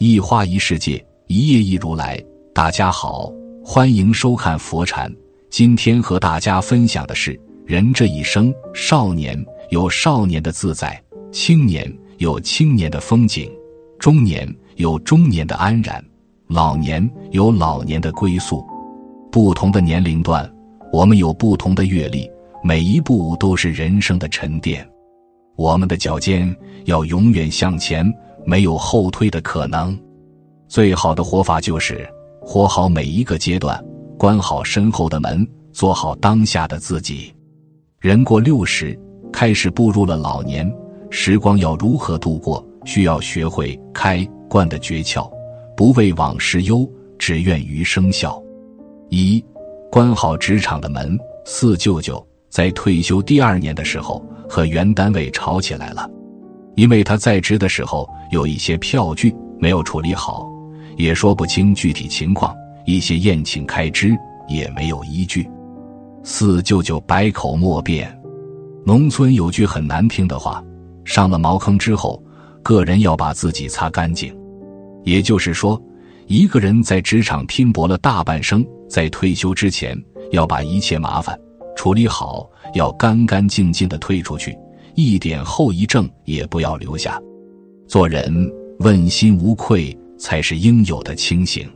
一花一世界，一叶一如来。大家好，欢迎收看佛禅。今天和大家分享的是：人这一生，少年有少年的自在，青年有青年的风景，中年有中年的安然，老年有老年的归宿。不同的年龄段，我们有不同的阅历，每一步都是人生的沉淀。我们的脚尖要永远向前，没有后退的可能。最好的活法就是活好每一个阶段，关好身后的门，做好当下的自己。人过六十，开始步入了老年，时光要如何度过，需要学会开关的诀窍，不为往事忧，只愿余生笑。一，关好职场的门。四舅舅在退休第二年的时候和原单位吵起来了，因为他在职的时候有一些票据没有处理好，也说不清具体情况，一些宴请开支也没有依据。四舅舅百口莫辩。农村有句很难听的话：上了茅坑之后，个人要把自己擦干净。也就是说，一个人在职场拼搏了大半生。在退休之前，要把一切麻烦处理好，要干干净净的退出去，一点后遗症也不要留下。做人问心无愧，才是应有的清醒。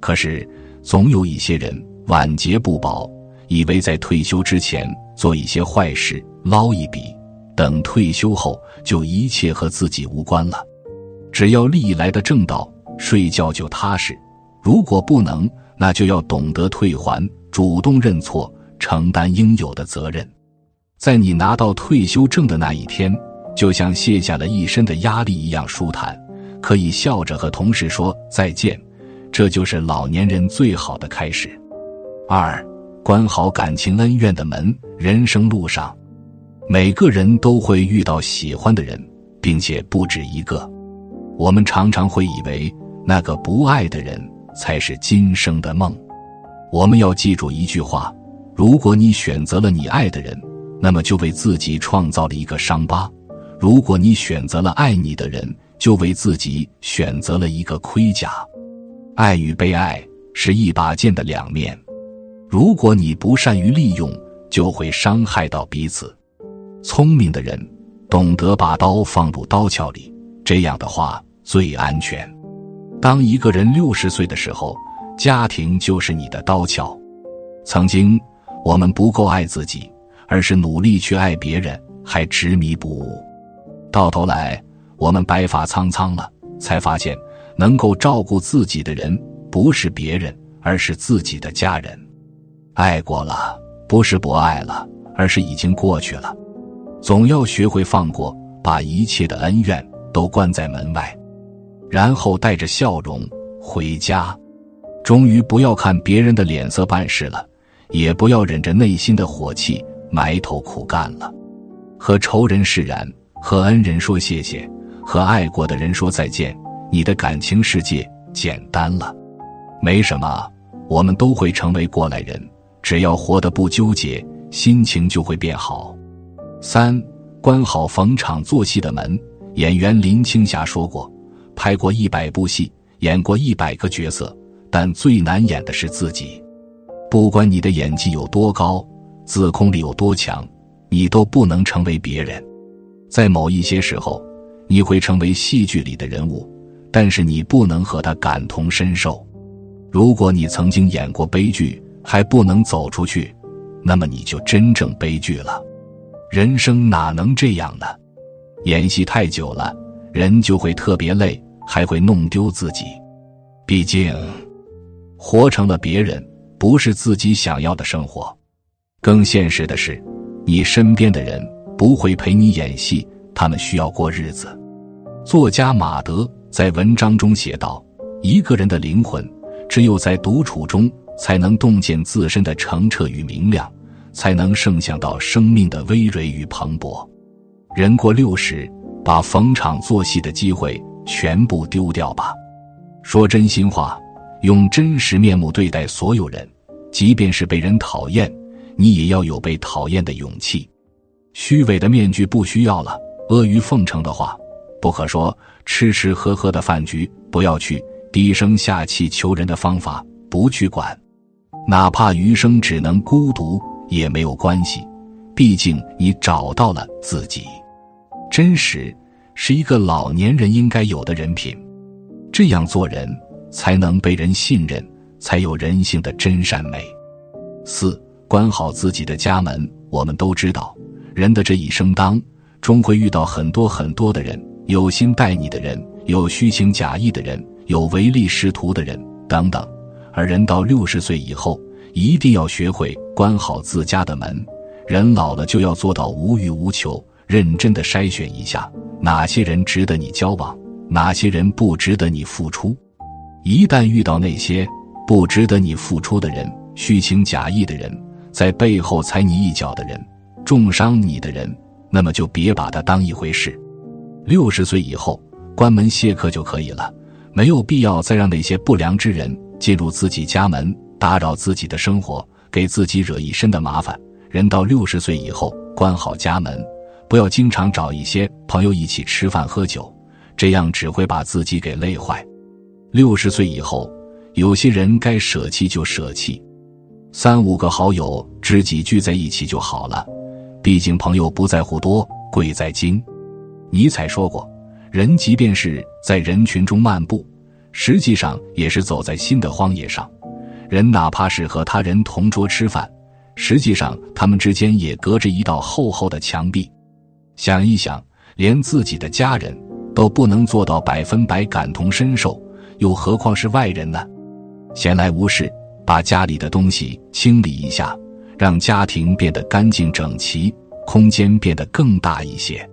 可是，总有一些人晚节不保，以为在退休之前做一些坏事捞一笔，等退休后就一切和自己无关了。只要利益来的正道，睡觉就踏实。如果不能，那就要懂得退还，主动认错，承担应有的责任。在你拿到退休证的那一天，就像卸下了一身的压力一样舒坦，可以笑着和同事说再见。这就是老年人最好的开始。二，关好感情恩怨的门。人生路上，每个人都会遇到喜欢的人，并且不止一个。我们常常会以为那个不爱的人。才是今生的梦。我们要记住一句话：如果你选择了你爱的人，那么就为自己创造了一个伤疤；如果你选择了爱你的人，就为自己选择了一个盔甲。爱与被爱是一把剑的两面，如果你不善于利用，就会伤害到彼此。聪明的人懂得把刀放入刀鞘里，这样的话最安全。当一个人六十岁的时候，家庭就是你的刀鞘。曾经我们不够爱自己，而是努力去爱别人，还执迷不悟。到头来，我们白发苍苍了，才发现能够照顾自己的人不是别人，而是自己的家人。爱过了，不是不爱了，而是已经过去了。总要学会放过，把一切的恩怨都关在门外。然后带着笑容回家，终于不要看别人的脸色办事了，也不要忍着内心的火气埋头苦干了。和仇人释然，和恩人说谢谢，和爱过的人说再见，你的感情世界简单了。没什么，我们都会成为过来人，只要活得不纠结，心情就会变好。三，关好逢场作戏的门。演员林青霞说过。拍过一百部戏，演过一百个角色，但最难演的是自己。不管你的演技有多高，自控力有多强，你都不能成为别人。在某一些时候，你会成为戏剧里的人物，但是你不能和他感同身受。如果你曾经演过悲剧，还不能走出去，那么你就真正悲剧了。人生哪能这样呢？演戏太久了，人就会特别累。还会弄丢自己，毕竟，活成了别人，不是自己想要的生活。更现实的是，你身边的人不会陪你演戏，他们需要过日子。作家马德在文章中写道：“一个人的灵魂，只有在独处中，才能洞见自身的澄澈与明亮，才能盛享到生命的葳蕤与蓬勃。人过六十，把逢场作戏的机会。”全部丢掉吧，说真心话，用真实面目对待所有人，即便是被人讨厌，你也要有被讨厌的勇气。虚伪的面具不需要了，阿谀奉承的话不可说，吃吃喝喝的饭局不要去低声下气求人的方法，不去管，哪怕余生只能孤独也没有关系，毕竟你找到了自己。真实是一个老年人应该有的人品，这样做人才能被人信任，才有人性的真善美。四，关好自己的家门。我们都知道，人的这一生当终会遇到很多很多的人，有心待你的人，有虚情假意的人，有唯利是图的人，等等。而人到六十岁以后，一定要学会关好自家的门。人老了就要做到无欲无求。认真的筛选一下，哪些人值得你交往，哪些人不值得你付出。一旦遇到那些不值得你付出的人、虚情假意的人，在背后踩你一脚的人、重伤你的人，那么就别把他当一回事。六十岁以后，关门谢客就可以了，没有必要再让那些不良之人进入自己家门，打扰自己的生活，给自己惹一身的麻烦。人到六十岁以后，关好家门。不要经常找一些朋友一起吃饭喝酒，这样只会把自己给累坏。六十岁以后，有些人该舍弃就舍弃，三五个好友知己聚在一起就好了。毕竟朋友不在乎多，贵在精。尼采说过：“人即便是在人群中漫步，实际上也是走在新的荒野上；人哪怕是和他人同桌吃饭，实际上他们之间也隔着一道厚厚的墙壁。”想一想，连自己的家人都不能做到百分百感同身受，又何况是外人呢？闲来无事，把家里的东西清理一下，让家庭变得干净整齐，空间变得更大一些。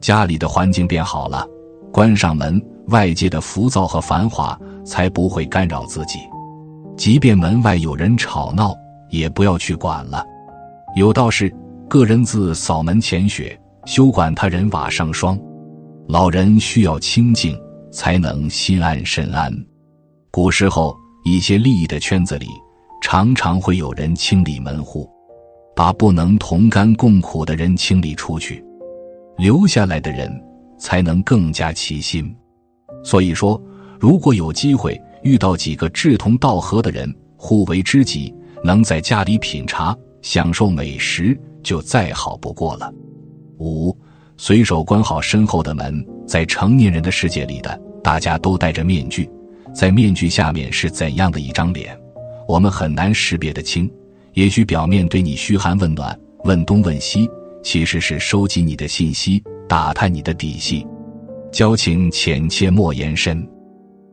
家里的环境变好了，关上门，外界的浮躁和繁华才不会干扰自己。即便门外有人吵闹，也不要去管了。有道是：“个人自扫门前雪。”休管他人瓦上霜，老人需要清静，才能心安身安。古时候，一些利益的圈子里，常常会有人清理门户，把不能同甘共苦的人清理出去，留下来的人才能更加齐心。所以说，如果有机会遇到几个志同道合的人，互为知己，能在家里品茶、享受美食，就再好不过了。五，随手关好身后的门。在成年人的世界里的，大家都戴着面具，在面具下面是怎样的一张脸，我们很难识别得清。也许表面对你嘘寒问暖、问东问西，其实是收集你的信息，打探你的底细。交情浅切莫言深，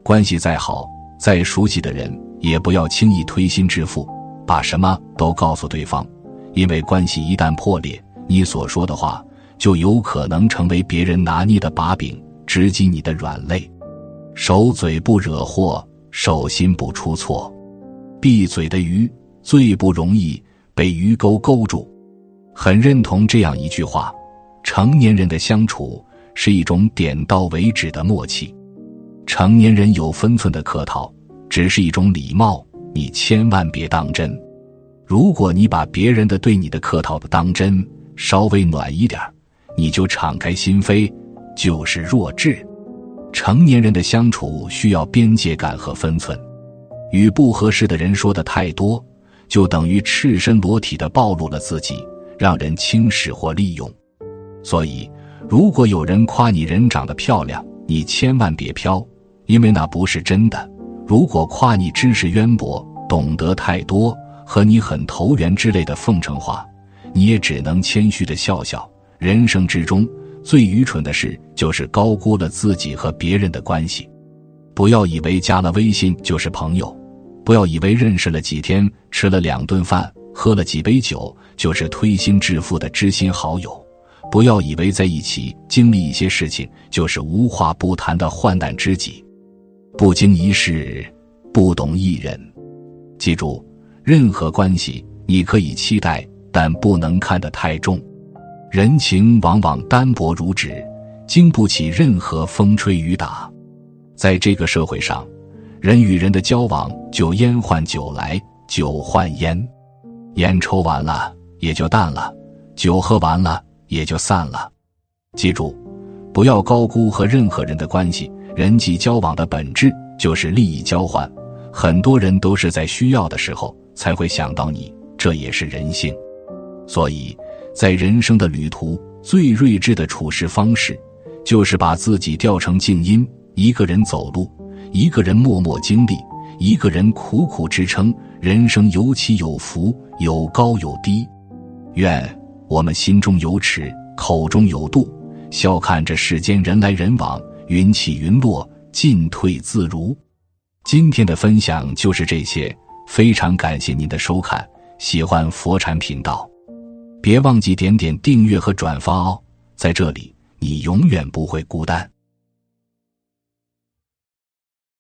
关系再好、再熟悉的人，也不要轻易推心置腹，把什么都告诉对方，因为关系一旦破裂，你所说的话。就有可能成为别人拿捏的把柄，直击你的软肋。守嘴不惹祸，守心不出错。闭嘴的鱼最不容易被鱼钩勾住。很认同这样一句话：成年人的相处是一种点到为止的默契。成年人有分寸的客套，只是一种礼貌，你千万别当真。如果你把别人的对你的客套的当真，稍微暖一点你就敞开心扉，就是弱智。成年人的相处需要边界感和分寸，与不合适的人说的太多，就等于赤身裸体的暴露了自己，让人轻视或利用。所以，如果有人夸你人长得漂亮，你千万别飘，因为那不是真的；如果夸你知识渊博、懂得太多、和你很投缘之类的奉承话，你也只能谦虚的笑笑。人生之中最愚蠢的事，就是高估了自己和别人的关系。不要以为加了微信就是朋友，不要以为认识了几天、吃了两顿饭、喝了几杯酒就是推心置腹的知心好友，不要以为在一起经历一些事情就是无话不谈的患难知己。不经一事，不懂一人。记住，任何关系你可以期待，但不能看得太重。人情往往单薄如纸，经不起任何风吹雨打。在这个社会上，人与人的交往就烟换酒来，酒换烟，烟抽完了也就淡了，酒喝完了也就散了。记住，不要高估和任何人的关系，人际交往的本质就是利益交换，很多人都是在需要的时候才会想到你，这也是人性。所以，在人生的旅途，最睿智的处事方式，就是把自己调成静音，一个人走路，一个人默默经历，一个人苦苦支撑。人生有起有伏，有高有低。愿我们心中有尺，口中有度，笑看这世间人来人往，云起云落，进退自如。今天的分享就是这些，非常感谢您的收看。喜欢佛禅频道，别忘记点点订阅和转发哦。在这里，你永远不会孤单。